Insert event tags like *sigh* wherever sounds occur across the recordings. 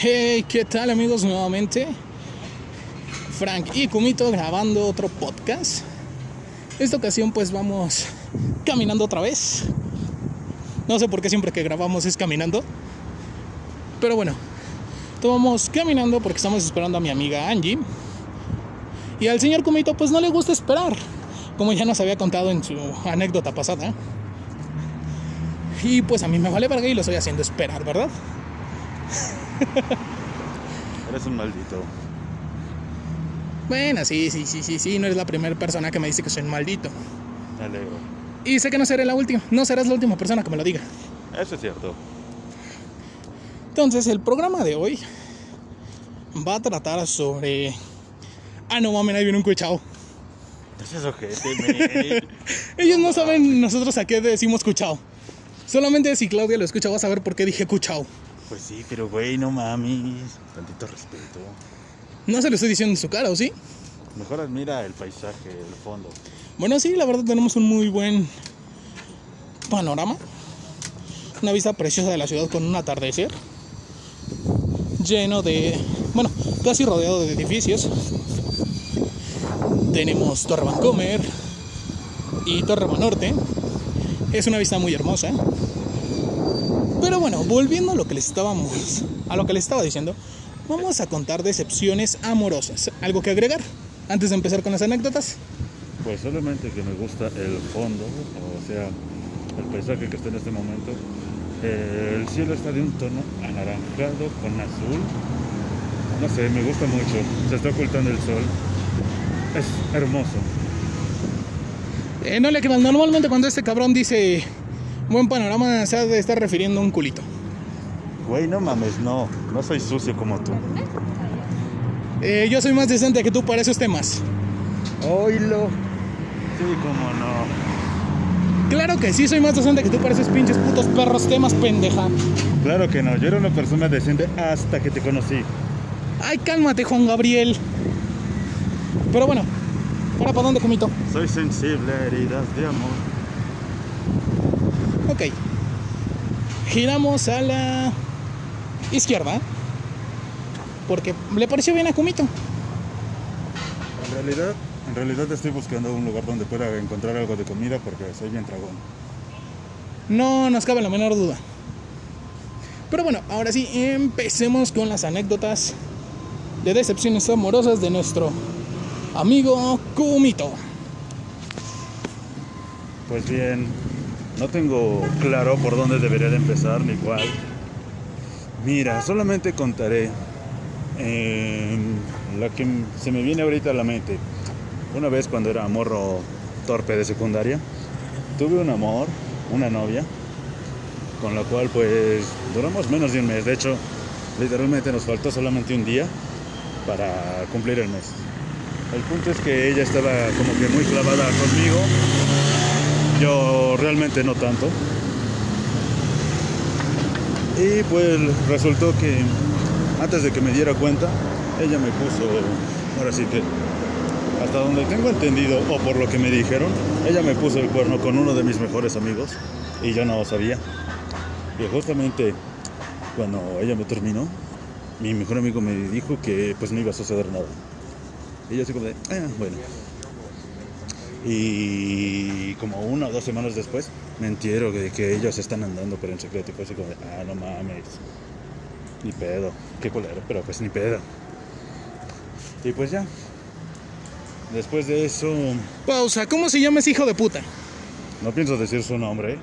Hey, ¿qué tal amigos? Nuevamente Frank y Kumito grabando otro podcast. Esta ocasión pues vamos caminando otra vez. No sé por qué siempre que grabamos es caminando. Pero bueno, vamos caminando porque estamos esperando a mi amiga Angie. Y al señor Kumito pues no le gusta esperar, como ya nos había contado en su anécdota pasada. Y pues a mí me vale verga y lo estoy haciendo esperar, ¿verdad? *laughs* Eres un maldito. Bueno, sí, sí, sí, sí, sí, no eres la primera persona que me dice que soy un maldito. Me alegro. Y sé que no seré la última, no serás la última persona que me lo diga. Eso es cierto. Entonces, el programa de hoy va a tratar sobre. Ah, no mames, ahí viene un cuchao. Es ojete. *laughs* Ellos no saben nosotros a qué decimos cuchao. Solamente si Claudia lo escucha, vas a ver por qué dije cuchao. Pues sí, pero güey, no mames. Tantito respeto. No se lo estoy diciendo en su cara, ¿o sí? Mejor admira el paisaje, el fondo. Bueno, sí, la verdad tenemos un muy buen panorama. Una vista preciosa de la ciudad con un atardecer lleno de, bueno, casi rodeado de edificios. Tenemos Torre Vancomer y Torre Banorte. Es una vista muy hermosa. Pero bueno, volviendo a lo que les estábamos, a lo que les estaba diciendo, vamos a contar decepciones amorosas. ¿Algo que agregar antes de empezar con las anécdotas? Pues solamente que me gusta el fondo, o sea, el paisaje que está en este momento. Eh, el cielo está de un tono anaranjado con azul. No sé, me gusta mucho. Se está ocultando el sol. Es hermoso. Eh, no le crean, normalmente cuando este cabrón dice buen panorama se ha de estar refiriendo a un culito. Güey, no mames, no. No soy sucio como tú. Eh, yo soy más decente que tú para esos temas. Oílo. Sí, cómo no. Claro que sí, soy más decente que tú para esos pinches putos perros temas, pendeja. Claro que no, yo era una persona decente hasta que te conocí. Ay, cálmate, Juan Gabriel. Pero bueno, ¿ahora para dónde, comito? Soy sensible a heridas de amor. Ok. Giramos a la izquierda. Porque le pareció bien a Kumito. En realidad, en realidad estoy buscando un lugar donde pueda encontrar algo de comida porque soy bien tragón. No nos cabe la menor duda. Pero bueno, ahora sí, empecemos con las anécdotas de decepciones amorosas de nuestro amigo Kumito. Pues bien, no tengo claro por dónde debería de empezar ni cuál. Mira, solamente contaré eh, la que se me viene ahorita a la mente. Una vez cuando era morro torpe de secundaria, tuve un amor, una novia, con la cual pues duramos menos de un mes. De hecho, literalmente nos faltó solamente un día para cumplir el mes. El punto es que ella estaba como que muy clavada conmigo. Yo realmente no tanto. Y pues resultó que antes de que me diera cuenta, ella me puso, ahora sí que, hasta donde tengo entendido, o por lo que me dijeron, ella me puso el cuerno con uno de mis mejores amigos y yo no lo sabía. Y justamente cuando ella me terminó, mi mejor amigo me dijo que pues no iba a suceder nada. Y yo así como de, ah, bueno. Y como una o dos semanas después me entero de que ellos están andando pero en secreto y fue así como de, ah, no mames. Ni pedo, qué culero, pero pues ni pedo. Y pues ya. Después de eso, Pausa, ¿cómo se llama ese hijo de puta? no pienso decir su nombre. ¿eh?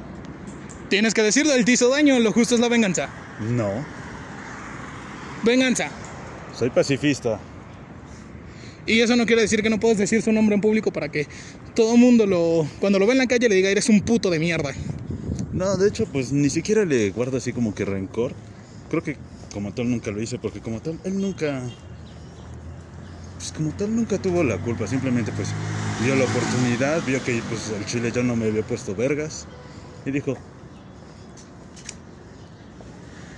Tienes que decirlo, él te hizo daño, lo justo es la venganza. No, Venganza. soy pacifista. Y eso no quiere decir que no puedes decir su nombre en público para que todo el mundo lo, cuando lo ve en la calle le diga eres un puto de mierda. No, de hecho, pues ni siquiera le guardo así como que rencor. Creo que como tal nunca lo hice porque como tal él nunca pues como tal nunca tuvo la culpa, simplemente pues vio la oportunidad, vio que pues el chile ya no me había puesto vergas y dijo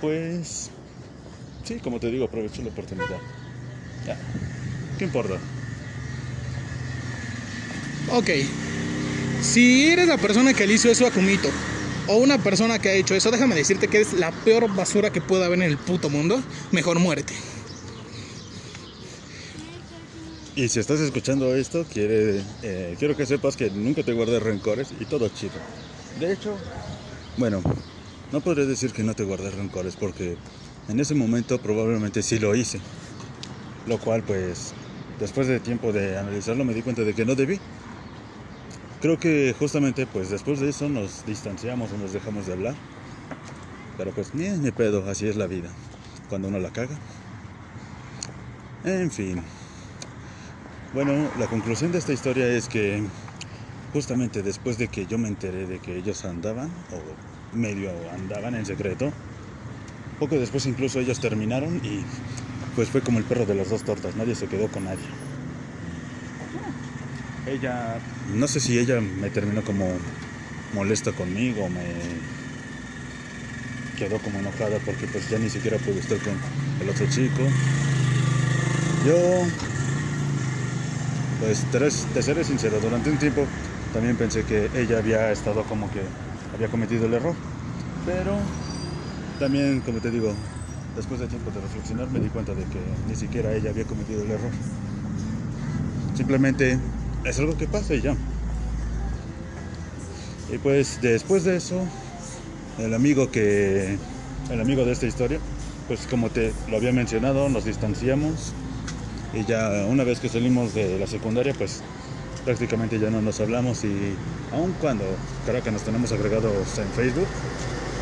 pues sí, como te digo, aprovechó la oportunidad. Ya. ¿Qué importa? Ok. Si eres la persona que le hizo eso a Kumito o una persona que ha hecho eso, déjame decirte que es la peor basura que pueda haber en el puto mundo. Mejor muérete. Y si estás escuchando esto, eh, quiero que sepas que nunca te guardes rencores y todo chido. De hecho, bueno, no podré decir que no te guardes rencores porque en ese momento probablemente sí lo hice. Lo cual pues después de tiempo de analizarlo me di cuenta de que no debí. Creo que justamente pues después de eso nos distanciamos o nos dejamos de hablar. Pero pues ni, ni pedo, así es la vida. Cuando uno la caga. En fin. Bueno, la conclusión de esta historia es que justamente después de que yo me enteré de que ellos andaban, o medio andaban en secreto, poco después incluso ellos terminaron y pues fue como el perro de las dos tortas, nadie se quedó con nadie. Ella, no sé si ella me terminó como molesta conmigo, me quedó como enojada porque pues ya ni siquiera pude estar con el otro chico. Yo, pues te seré sincero, durante un tiempo también pensé que ella había estado como que había cometido el error. Pero también, como te digo, después de tiempo de reflexionar me di cuenta de que ni siquiera ella había cometido el error. Simplemente es algo que pasa y ya. Y pues después de eso, el amigo que, el amigo de esta historia, pues como te lo había mencionado, nos distanciamos y ya una vez que salimos de la secundaria, pues prácticamente ya no nos hablamos y aun cuando creo que nos tenemos agregados en Facebook,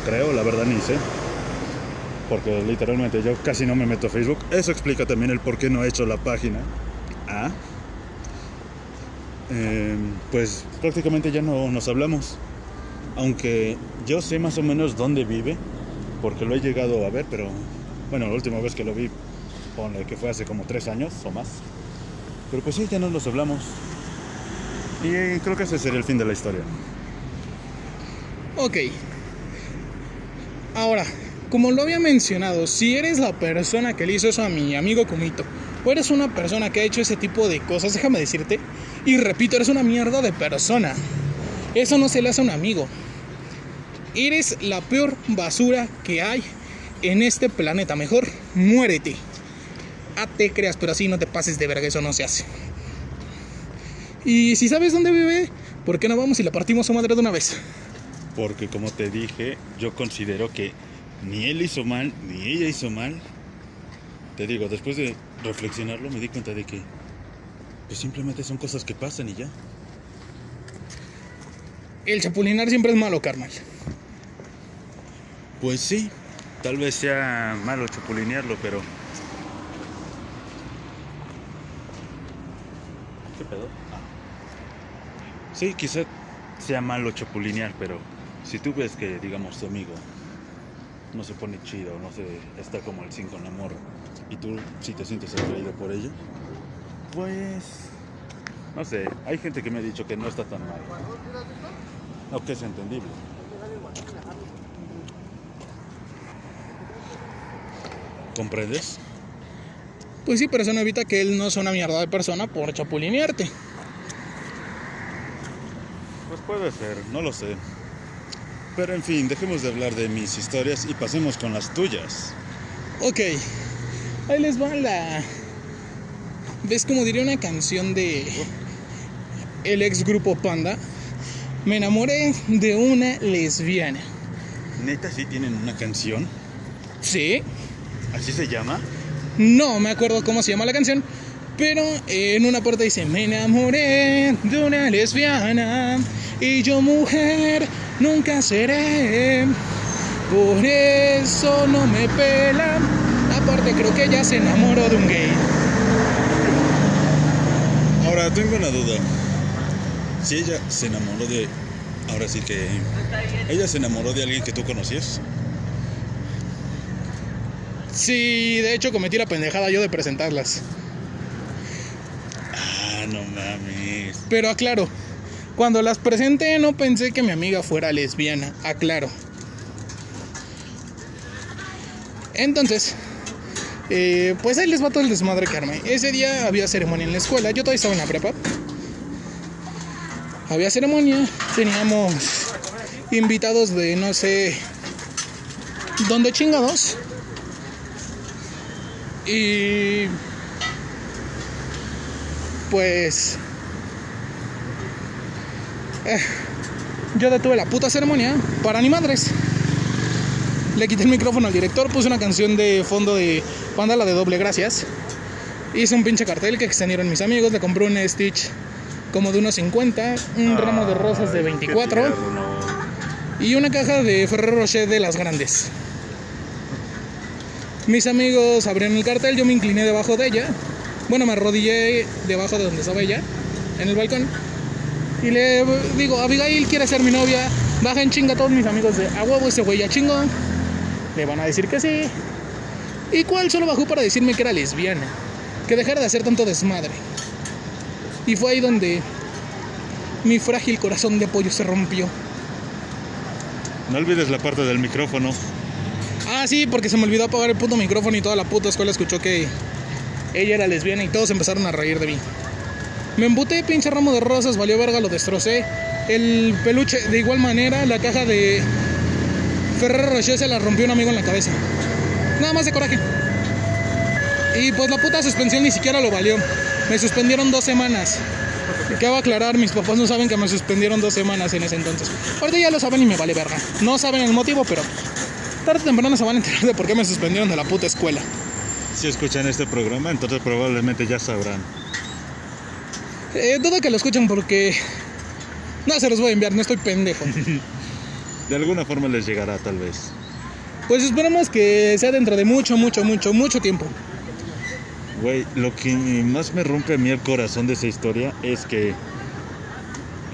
creo, la verdad ni sé, porque literalmente yo casi no me meto a Facebook. Eso explica también el por qué no he hecho la página. Ah, pues prácticamente ya no nos hablamos, aunque yo sé más o menos dónde vive, porque lo he llegado a ver, pero bueno, la última vez que lo vi, pone que fue hace como tres años o más. Pero pues sí, ya no nos hablamos. Y creo que ese sería el fin de la historia. Ok. Ahora, como lo había mencionado, si eres la persona que le hizo eso a mi amigo Kumito, eres una persona que ha hecho ese tipo de cosas, déjame decirte, y repito, eres una mierda de persona. Eso no se le hace a un amigo. Eres la peor basura que hay en este planeta. Mejor muérete. A ah, te creas, pero así no te pases de verga, eso no se hace. Y si sabes dónde vive, ¿por qué no vamos y la partimos a madre de una vez? Porque como te dije, yo considero que ni él hizo mal, ni ella hizo mal. Te digo, después de reflexionarlo me di cuenta de que pues simplemente son cosas que pasan y ya. El chapulinar siempre es malo, carnal. Pues sí, tal vez sea malo chapulinearlo, pero... ¿Qué pedo? Sí, quizá sea malo chapulinear, pero si tú ves que, digamos, tu amigo no se pone chido, no se está como el 5 en amor, y tú si te sientes atraído por ello, pues no sé, hay gente que me ha dicho que no está tan mal, o que es entendible. ¿Comprendes? Pues sí, pero eso no evita que él no sea una mierda de persona por chapulinearte. Puede ser, no lo sé. Pero en fin, dejemos de hablar de mis historias y pasemos con las tuyas. Ok, ahí les va la... ¿Ves como diría una canción de el ex grupo Panda? Me enamoré de una lesbiana. ¿Neta sí tienen una canción? Sí. ¿Así se llama? No me acuerdo cómo se llama la canción, pero en una parte dice, me enamoré de una lesbiana y yo mujer nunca seré. Por eso no me pela. Aparte creo que ella se enamoró de un gay. Ahora tengo una duda. Si ella se enamoró de... Ahora sí que... ¿Ella se enamoró de alguien que tú conocías? Sí, de hecho cometí la pendejada yo de presentarlas. Ah, no mames. Pero aclaro, cuando las presenté no pensé que mi amiga fuera lesbiana, aclaro. Entonces, eh, pues ahí les va todo el desmadre Carmen. Ese día había ceremonia en la escuela, yo todavía estaba en la prepa. Había ceremonia, teníamos invitados de no sé dónde chingados. Y pues eh, yo detuve la puta ceremonia para ni madres. Le quité el micrófono al director, puse una canción de fondo de Panda, la de doble gracias. Hice un pinche cartel que extendieron mis amigos, le compré un Stitch como de unos 50, un ramo de rosas de 24 y una caja de Ferrero Rocher de las grandes. Mis amigos abrieron el cartel, yo me incliné debajo de ella. Bueno, me arrodillé debajo de donde estaba ella, en el balcón. Y le digo, Abigail quiere ser mi novia. Baja en chinga a todos mis amigos de a huevo ese güey ya chingo. Le van a decir que sí. ¿Y cuál solo bajó para decirme que era lesbiana? Que dejara de hacer tanto desmadre. Y fue ahí donde mi frágil corazón de pollo se rompió. No olvides la parte del micrófono. Ah, sí, porque se me olvidó apagar el puto micrófono y toda la puta escuela escuchó que ella era lesbiana y todos empezaron a reír de mí. Me embuté, pinche ramo de rosas, valió verga, lo destrocé. El peluche, de igual manera, la caja de Ferrero Rocher se la rompió un amigo en la cabeza. Nada más de coraje. Y pues la puta suspensión ni siquiera lo valió. Me suspendieron dos semanas. Cabe aclarar, mis papás no saben que me suspendieron dos semanas en ese entonces. Ahorita ya lo saben y me vale verga. No saben el motivo, pero tarde o temprano se van a enterar de por qué me suspendieron de la puta escuela. Si escuchan este programa, entonces probablemente ya sabrán. Eh, dudo que lo escuchen porque no se los voy a enviar, no estoy pendejo. *laughs* De alguna forma les llegará, tal vez. Pues esperemos que sea dentro de mucho, mucho, mucho, mucho tiempo. Güey, lo que más me rompe a mí el corazón de esa historia es que.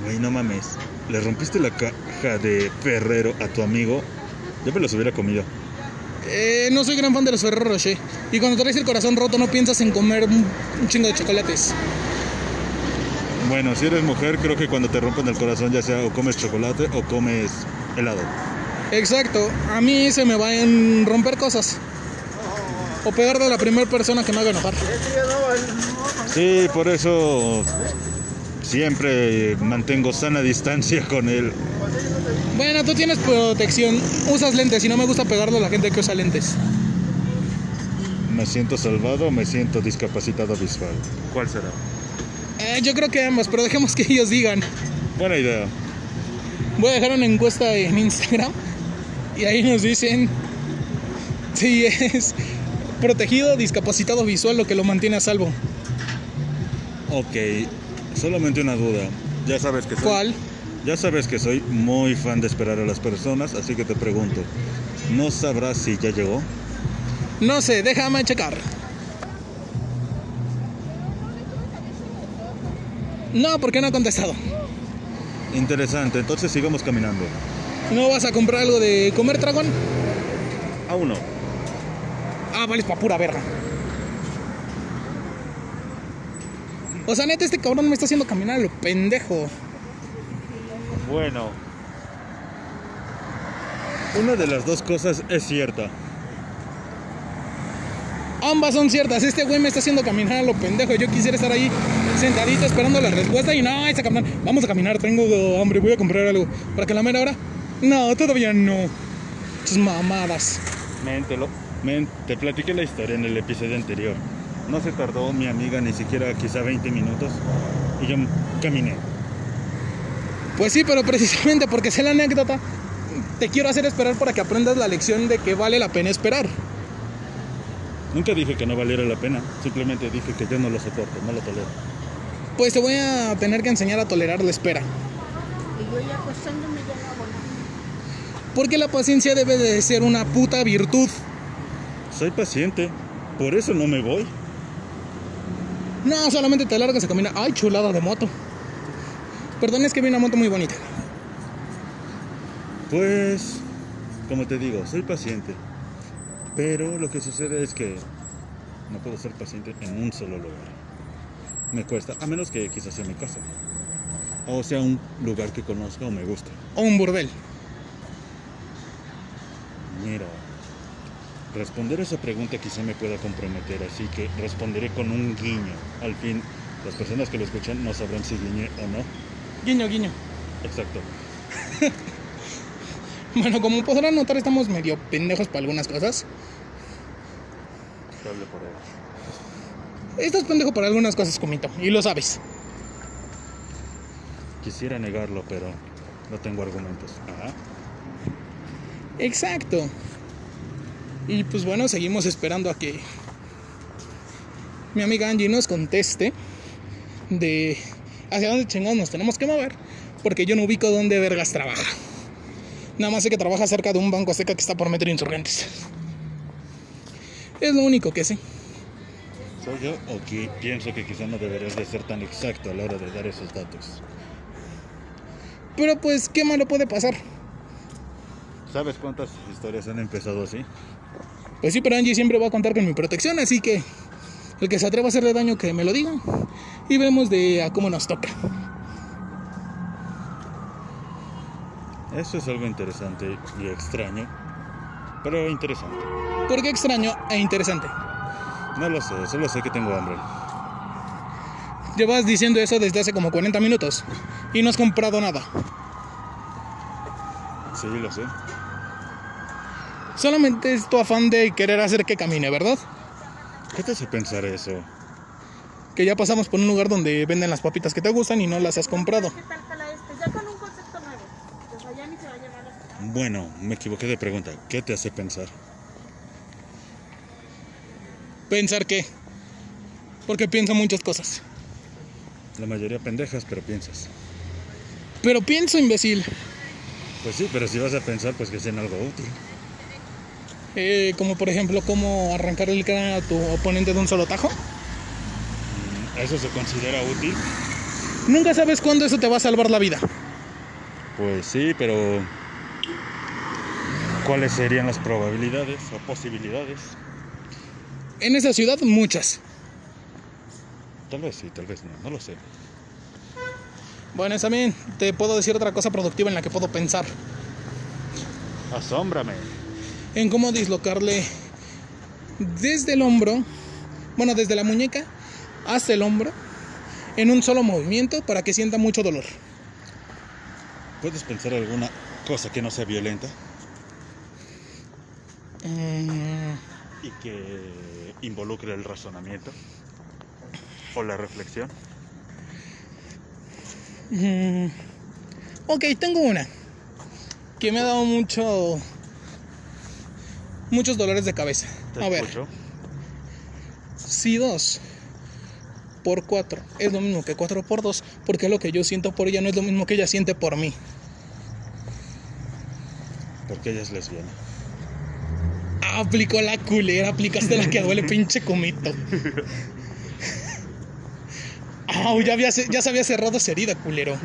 Güey, no mames. Le rompiste la caja de Ferrero a tu amigo. Yo me los hubiera comido. Eh, no soy gran fan de los Ferrero Rocher. Y cuando traes el corazón roto, no piensas en comer un un chingo de chocolates. Bueno, si eres mujer, creo que cuando te rompen el corazón, ya sea o comes chocolate o comes helado. Exacto, a mí se me van a romper cosas. O pegar de la primera persona que me haga enojar. Sí, por eso siempre mantengo sana distancia con él. Bueno, tú tienes protección, usas lentes y no me gusta pegarle a la gente que usa lentes. Me siento salvado o me siento discapacitado visual. ¿Cuál será? Eh, yo creo que ambos, pero dejemos que ellos digan. Buena idea. Voy a dejar una encuesta en Instagram y ahí nos dicen si es protegido, discapacitado visual lo que lo mantiene a salvo. Ok, solamente una duda. Ya sabes que soy, ¿Cuál? Ya sabes que soy muy fan de esperar a las personas, así que te pregunto, ¿no sabrás si ya llegó? No sé, déjame checar. No, porque no ha contestado. Interesante, entonces sigamos caminando. ¿No vas a comprar algo de comer, dragón? Aún no. Ah, vale, pa' pura verga. O sea, neta, este cabrón me está haciendo caminar a lo pendejo. Bueno. Una de las dos cosas es cierta. Ambas son ciertas. Este güey me está haciendo caminar a lo pendejo. Yo quisiera estar ahí sentadito esperando la respuesta y no, esa cabrón. Vamos a caminar, tengo hambre, voy a comprar algo. ¿Para que la mera hora? No, todavía no. Sus mamadas. Men, te, lo- men, te platiqué la historia en el episodio anterior. No se tardó mi amiga ni siquiera quizá 20 minutos y yo caminé. Pues sí, pero precisamente porque sé la anécdota, te quiero hacer esperar para que aprendas la lección de que vale la pena esperar. Nunca dije que no valiera la pena, simplemente dije que yo no lo soporto, no lo tolero. Pues te voy a tener que enseñar a tolerar la espera. Y yo ya acostándome ya no hago nada. Porque la paciencia debe de ser una puta virtud. Soy paciente, por eso no me voy. No, solamente te largas a caminar. Ay, chulada de moto. Perdón, es que vi una moto muy bonita. Pues, como te digo, soy paciente. Pero lo que sucede es que no puedo ser paciente en un solo lugar. Me cuesta, a menos que quizás sea mi casa. O sea, un lugar que conozca o me gusta. O un burdel. Mira, responder esa pregunta quizá me pueda comprometer, así que responderé con un guiño. Al fin, las personas que lo escuchan no sabrán si guiñé o no. Guiño, guiño. Exacto. *laughs* Bueno, como podrán notar, estamos medio pendejos para algunas cosas. Hable por él. Estás pendejo para algunas cosas, Comito, y lo sabes. Quisiera negarlo, pero no tengo argumentos. Ajá. Exacto. Y pues bueno, seguimos esperando a que mi amiga Angie nos conteste de hacia dónde chingados nos tenemos que mover, porque yo no ubico dónde vergas trabaja. Nada más sé que trabaja cerca de un banco seca que está por meter insurgentes. Es lo único que sé. ¿Soy yo o que pienso que quizá no deberías de ser tan exacto a la hora de dar esos datos? Pero pues, ¿qué malo puede pasar? ¿Sabes cuántas historias han empezado así? Pues sí, pero Angie siempre va a contar con mi protección, así que el que se atreva a hacerle daño que me lo diga y vemos de a cómo nos toca. Eso es algo interesante y extraño, pero interesante. ¿Por qué extraño e interesante? No lo sé, solo sé que tengo hambre. Llevas diciendo eso desde hace como 40 minutos y no has comprado nada. Sí, lo sé. Solamente es tu afán de querer hacer que camine, ¿verdad? ¿Qué te hace pensar eso? Que ya pasamos por un lugar donde venden las papitas que te gustan y no las has comprado. ¿Qué tal jala este? Ya con un concepto nuevo. Pues allá ni se va a llevar a... Bueno, me equivoqué de pregunta. ¿Qué te hace pensar? ¿Pensar qué? Porque pienso muchas cosas. La mayoría pendejas, pero piensas. Pero pienso, imbécil. Pues sí, pero si vas a pensar, pues que sea en algo útil. Eh, como por ejemplo, cómo arrancar el cráneo a tu oponente de un solo tajo. ¿Eso se considera útil? Nunca sabes cuándo eso te va a salvar la vida. Pues sí, pero ¿cuáles serían las probabilidades o posibilidades? En esa ciudad, muchas. Tal vez sí, tal vez no, no lo sé. Bueno, también te puedo decir otra cosa productiva en la que puedo pensar. Asómbrame. En cómo dislocarle desde el hombro, bueno, desde la muñeca hasta el hombro, en un solo movimiento para que sienta mucho dolor. ¿Puedes pensar alguna cosa que no sea violenta Mm, y que involucre el razonamiento o la reflexión? mm. Ok, tengo una que me ha dado mucho muchos dolores de cabeza. Te A ver, escucho. si 2 por 4 es lo mismo que 4 por 2, porque lo que yo siento por ella no es lo mismo que ella siente por mí. Porque ella es lesbiana. Aplicó la culera, aplicaste la que duele, pinche comito. Au, ya, había, ya se había cerrado esa herida, culero.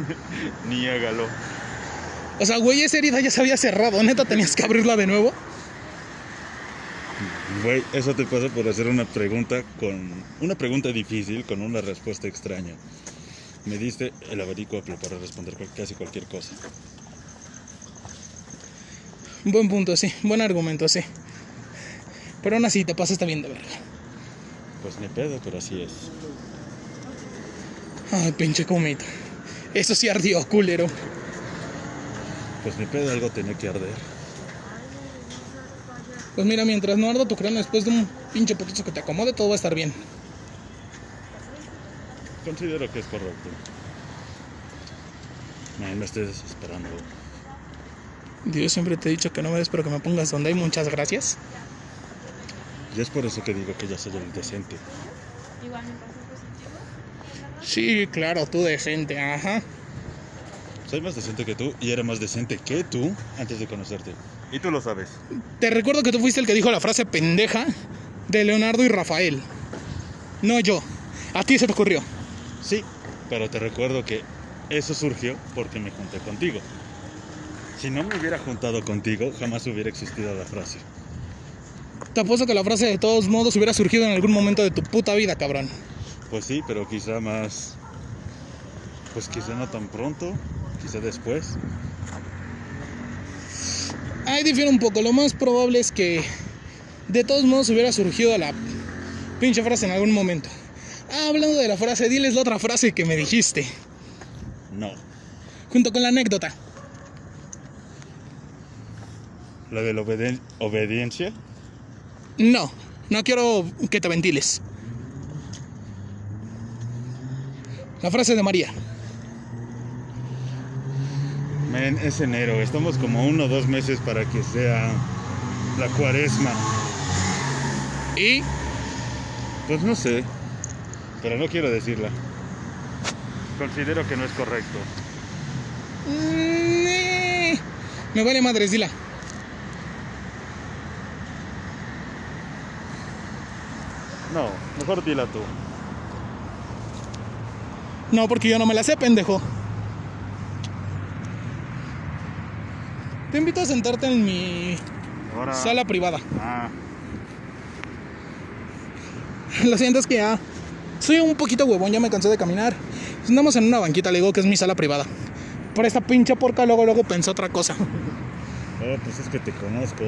Niégalo. O sea, güey, esa herida ya se había cerrado. Neta, tenías que abrirla de nuevo. Güey, eso te pasa por hacer una pregunta con una pregunta difícil con una respuesta extraña. Me diste el abanico para responder casi cualquier cosa. Buen punto, sí. Buen argumento, sí. Pero aún así, te pasaste bien de verga. Pues ni pedo, pero así es. Ay, pinche comito. Eso sí ardió, culero. Pues ni pedo, algo tenía que arder. Pues mira, mientras no arda tu cráneo después de un pinche poquito que te acomode, todo va a estar bien. Considero que es correcto. No me estés desesperando. Dios siempre te he dicho que no me des, pero que me pongas donde hay muchas gracias. Y es por eso que digo que ya soy el decente. Igual me pasó positivo. Sí, claro, tú decente, ajá. Soy más decente que tú y era más decente que tú antes de conocerte. Y tú lo sabes. Te recuerdo que tú fuiste el que dijo la frase pendeja de Leonardo y Rafael. No yo. A ti se te ocurrió. Sí, pero te recuerdo que eso surgió porque me junté contigo. Si no me hubiera juntado contigo, jamás hubiera existido la frase. Te apuesto que la frase de todos modos hubiera surgido en algún momento de tu puta vida, cabrón. Pues sí, pero quizá más... Pues quizá no tan pronto, quizá después. Ahí difiere un poco. Lo más probable es que de todos modos hubiera surgido la pinche frase en algún momento. Ah, hablando de la frase, diles la otra frase que me dijiste. No. Junto con la anécdota. ¿La de la obediencia? No, no quiero que te ventiles. La frase de María. Men, es enero. Estamos como uno o dos meses para que sea la cuaresma. Y Pues no sé. Pero no quiero decirla. Considero que no es correcto. Mm, eh, me vale madres, dila. No, mejor dila tú. No, porque yo no me la sé, pendejo. Te invito a sentarte en mi Ahora. sala privada. Ah, Lo siento, es que ya soy un poquito huevón, ya me cansé de caminar. Andamos en una banquita, le digo que es mi sala privada. Por esta pinche porca luego luego pensé otra cosa. oh, *laughs* pues es que te conozco.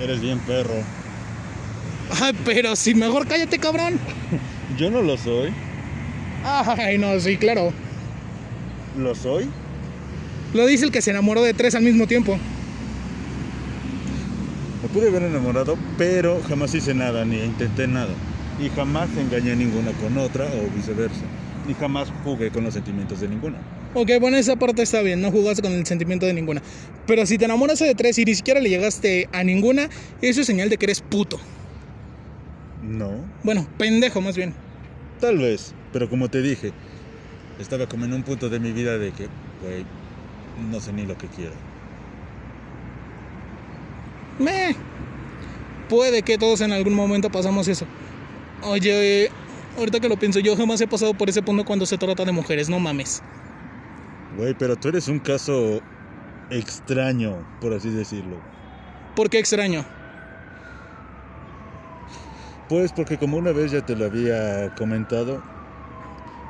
Eres bien perro. Ay, pero si mejor cállate, cabrón. *laughs* Yo no lo soy. Ay, no, sí, claro. ¿Lo soy? Lo dice el que se enamoró de tres al mismo tiempo. Me pude haber enamorado, pero jamás hice nada, ni intenté nada. Y jamás engañé a ninguna con otra o viceversa. Ni jamás jugué con los sentimientos de ninguna. Ok, bueno, esa parte está bien, no jugaste con el sentimiento de ninguna. Pero si te enamoraste de tres y ni siquiera le llegaste a ninguna, eso es señal de que eres puto. No, Bueno, pendejo más bien. tal vez. Pero como te dije, estaba como en un punto de mi vida de que, güey, no sé ni lo que quiero. Meh. Puede que todos en algún momento pasamos eso. Oye, ahorita que lo pienso, yo jamás he pasado por ese punto cuando se trata de mujeres, no mames. Güey, pero tú eres un caso extraño, por así decirlo. ¿Por qué extraño? Pues porque como una vez ya te lo había comentado,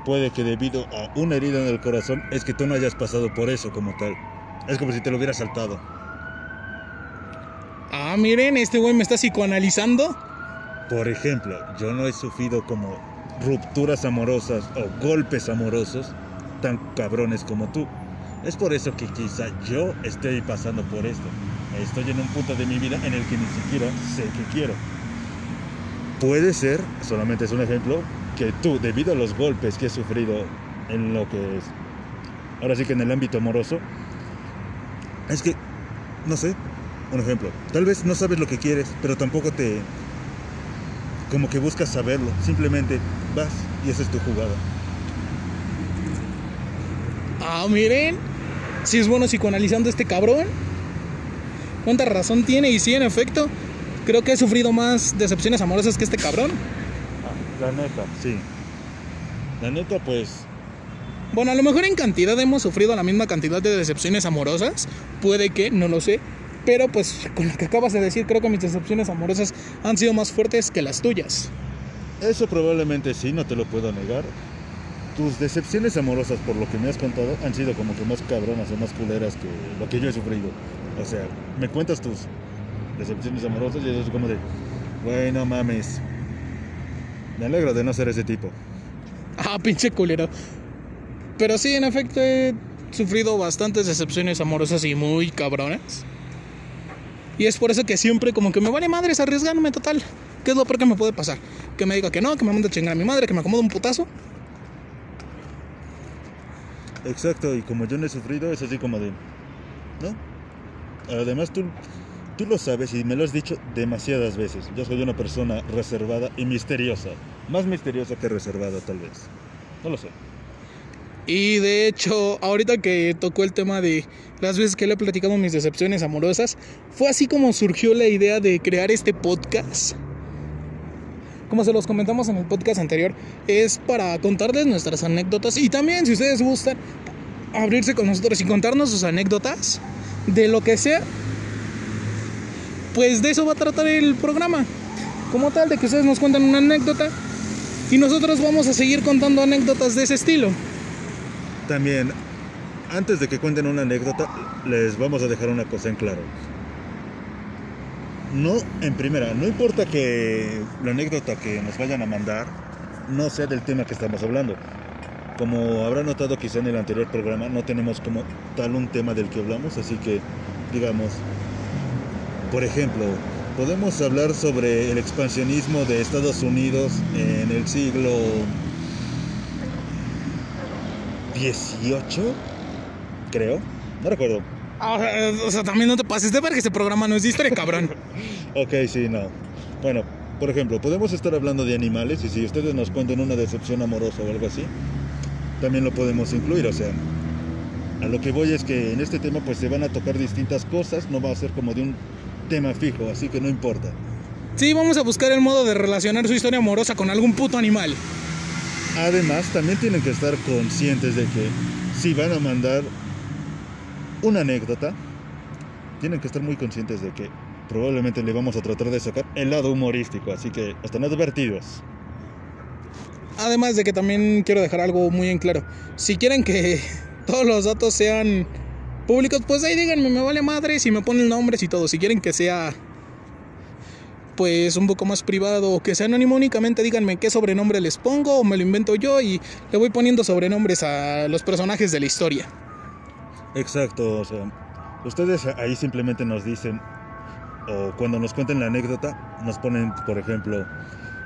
puede que debido a una herida en el corazón es que tú no hayas pasado por eso como tal. Es como si te lo hubieras saltado. Ah, miren, este güey me está psicoanalizando. Por ejemplo, yo no he sufrido como rupturas amorosas o golpes amorosos tan cabrones como tú. Es por eso que quizá yo esté pasando por esto. Estoy en un punto de mi vida en el que ni siquiera sé qué quiero. Puede ser, solamente es un ejemplo, que tú, debido a los golpes que he sufrido en lo que es, ahora sí que en el ámbito amoroso, es que, no sé, un ejemplo, tal vez no sabes lo que quieres, pero tampoco te, como que buscas saberlo, simplemente vas y esa es tu jugada. Ah, miren. Si es bueno psicoanalizando este cabrón. ¿Cuánta razón tiene? Y sí, en efecto, creo que he sufrido más decepciones amorosas que este cabrón. La neta, sí. La neta, pues, Bueno, a lo mejor en cantidad hemos sufrido la misma cantidad de decepciones amorosas. Puede que, no lo sé. Pero pues con lo que acabas de decir, creo que mis decepciones amorosas han sido más fuertes que las tuyas. eso probablemente sí, no te lo puedo negar. Tus decepciones amorosas, por lo que me has contado, han sido como que más cabronas o más culeras que lo que yo he sufrido. O sea, me cuentas tus decepciones amorosas y eso es como de, güey, no mames. Me alegro de no ser ese tipo. Ah, *laughs* pinche culero. Pero sí, en efecto, he sufrido bastantes decepciones amorosas y muy cabronas. Y es por eso que siempre como que me vale madres arriesgándome total. ¿Qué es lo peor que me puede pasar? Que me diga que no, que me mande a chingar a mi madre, que me acomode un putazo. Exacto, y como yo no he sufrido, es así como de, ¿no? Además, tú, tú lo sabes y me lo has dicho demasiadas veces. Yo soy una persona reservada y misteriosa. Más misteriosa que reservada, tal vez. No lo sé. Y de hecho, ahorita que tocó el tema de las veces que le he platicado mis decepciones amorosas, fue así como surgió la idea de crear este podcast. Como se los comentamos en el podcast anterior, es para contarles nuestras anécdotas y también si ustedes gustan abrirse con nosotros y contarnos sus anécdotas de lo que sea, pues de eso va a tratar el programa. Como tal, de que ustedes nos cuentan una anécdota y nosotros vamos a seguir contando anécdotas de ese estilo. También, antes de que cuenten una anécdota, les vamos a dejar una cosa en claro. No, en primera, no importa que la anécdota que nos vayan a mandar no sea del tema que estamos hablando. Como habrán notado quizá en el anterior programa, no tenemos como tal un tema del que hablamos, así que, digamos, por ejemplo, podemos hablar sobre el expansionismo de Estados Unidos en el siglo XVIII, creo. No recuerdo. Ah, o sea, también no te pases de ver que este programa no es de historia, cabrón. *laughs* Ok, sí, no. Bueno, por ejemplo, podemos estar hablando de animales y si ustedes nos cuentan una decepción amorosa o algo así, también lo podemos incluir. O sea, a lo que voy es que en este tema pues se van a tocar distintas cosas, no va a ser como de un tema fijo, así que no importa. Sí, vamos a buscar el modo de relacionar su historia amorosa con algún puto animal. Además, también tienen que estar conscientes de que si van a mandar una anécdota, tienen que estar muy conscientes de que probablemente le vamos a tratar de sacar el lado humorístico, así que están advertidos. Además de que también quiero dejar algo muy en claro. Si quieren que *laughs* todos los datos sean públicos, pues ahí díganme, me vale madre si me ponen nombres y todo. Si quieren que sea pues un poco más privado o que sea anónimo únicamente díganme qué sobrenombre les pongo o me lo invento yo y le voy poniendo sobrenombres a los personajes de la historia. Exacto, o sea, ustedes ahí simplemente nos dicen, o cuando nos cuenten la anécdota, nos ponen, por ejemplo,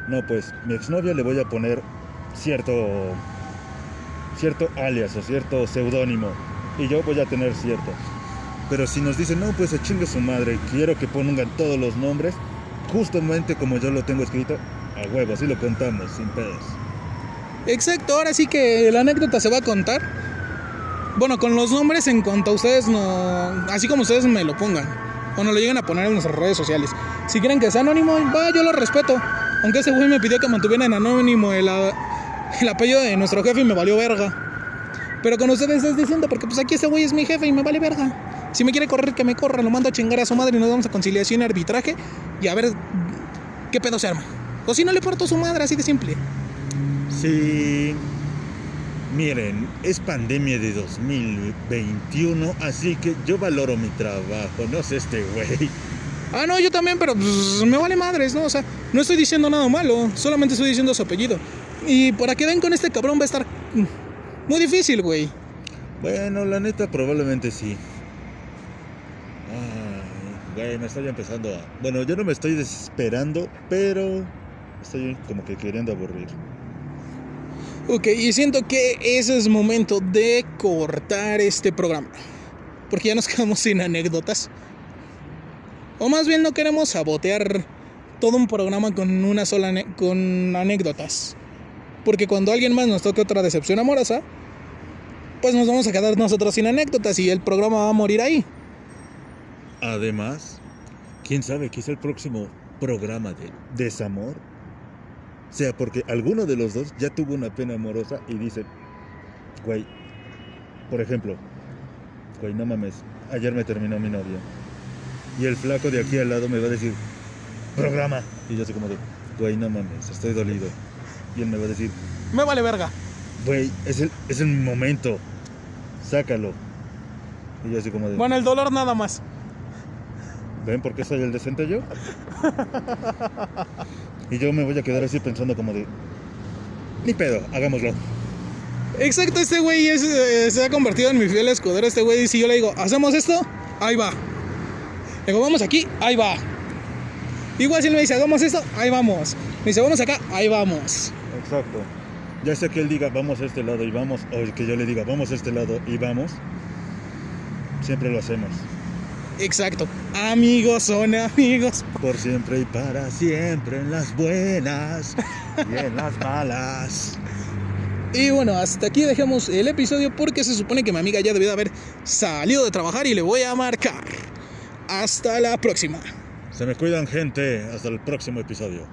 no, pues mi exnovia le voy a poner cierto, cierto alias o cierto seudónimo, y yo voy a tener cierto. Pero si nos dicen, no, pues se chingue su madre, quiero que pongan todos los nombres, justamente como yo lo tengo escrito, a huevo, así lo contamos, sin pedos. Exacto, ahora sí que la anécdota se va a contar. Bueno, con los nombres en cuanto a ustedes no. Así como ustedes me lo pongan. O nos lo lleguen a poner en nuestras redes sociales. Si quieren que sea anónimo, va, yo lo respeto. Aunque ese güey me pidió que mantuviera en anónimo el, el apellido de nuestro jefe y me valió verga. Pero con ustedes es diciendo, porque pues aquí ese güey es mi jefe y me vale verga. Si me quiere correr, que me corra, lo mando a chingar a su madre y nos vamos a conciliación y arbitraje y a ver qué pedo se arma. O si no le porto su madre, así de simple. Sí. Miren, es pandemia de 2021, así que yo valoro mi trabajo, no sé este güey. Ah, no, yo también, pero pues, me vale madres, ¿no? O sea, no estoy diciendo nada malo, solamente estoy diciendo su apellido. Y para que den con este cabrón va a estar muy difícil, güey. Bueno, la neta probablemente sí. Ay, güey, me estoy empezando a... Bueno, yo no me estoy desesperando, pero estoy como que queriendo aburrir. Ok, y siento que ese es momento de cortar este programa. Porque ya nos *laughs* quedamos sin anécdotas. O más bien no queremos sabotear todo un programa con una sola con anécdotas. Porque cuando alguien más nos toque otra decepción amorosa, pues nos vamos a quedar nosotros sin anécdotas y el programa va a morir ahí. Además, quién sabe, quizá el próximo programa de desamor sea porque alguno de los dos ya tuvo una pena amorosa y dice, güey, por ejemplo, güey, no mames, ayer me terminó mi novia. Y el flaco de aquí al lado me va a decir, programa. Y yo así como de, güey, no mames, estoy dolido. Y él me va a decir, Me vale verga. güey, es el, es el momento, sácalo. Y yo así como de, Bueno, el dolor nada más. ¿Ven por qué soy el decente yo? *laughs* y yo me voy a quedar así pensando como de... Ni pedo, hagámoslo. Exacto, este güey es, eh, se ha convertido en mi fiel escudero. Este güey, si yo le digo, ¿hacemos esto? Ahí va. Le digo, vamos aquí, ahí va. Igual si él me dice, hagamos esto, ahí vamos. Me dice, vamos acá, ahí vamos. Exacto. Ya sea que él diga, vamos a este lado y vamos, o que yo le diga, vamos a este lado y vamos, siempre lo hacemos. Exacto. Amigos son amigos. Por siempre y para siempre, en las buenas y en las malas. Y bueno, hasta aquí dejemos el episodio porque se supone que mi amiga ya debió de haber salido de trabajar y le voy a marcar. Hasta la próxima. Se me cuidan gente, hasta el próximo episodio.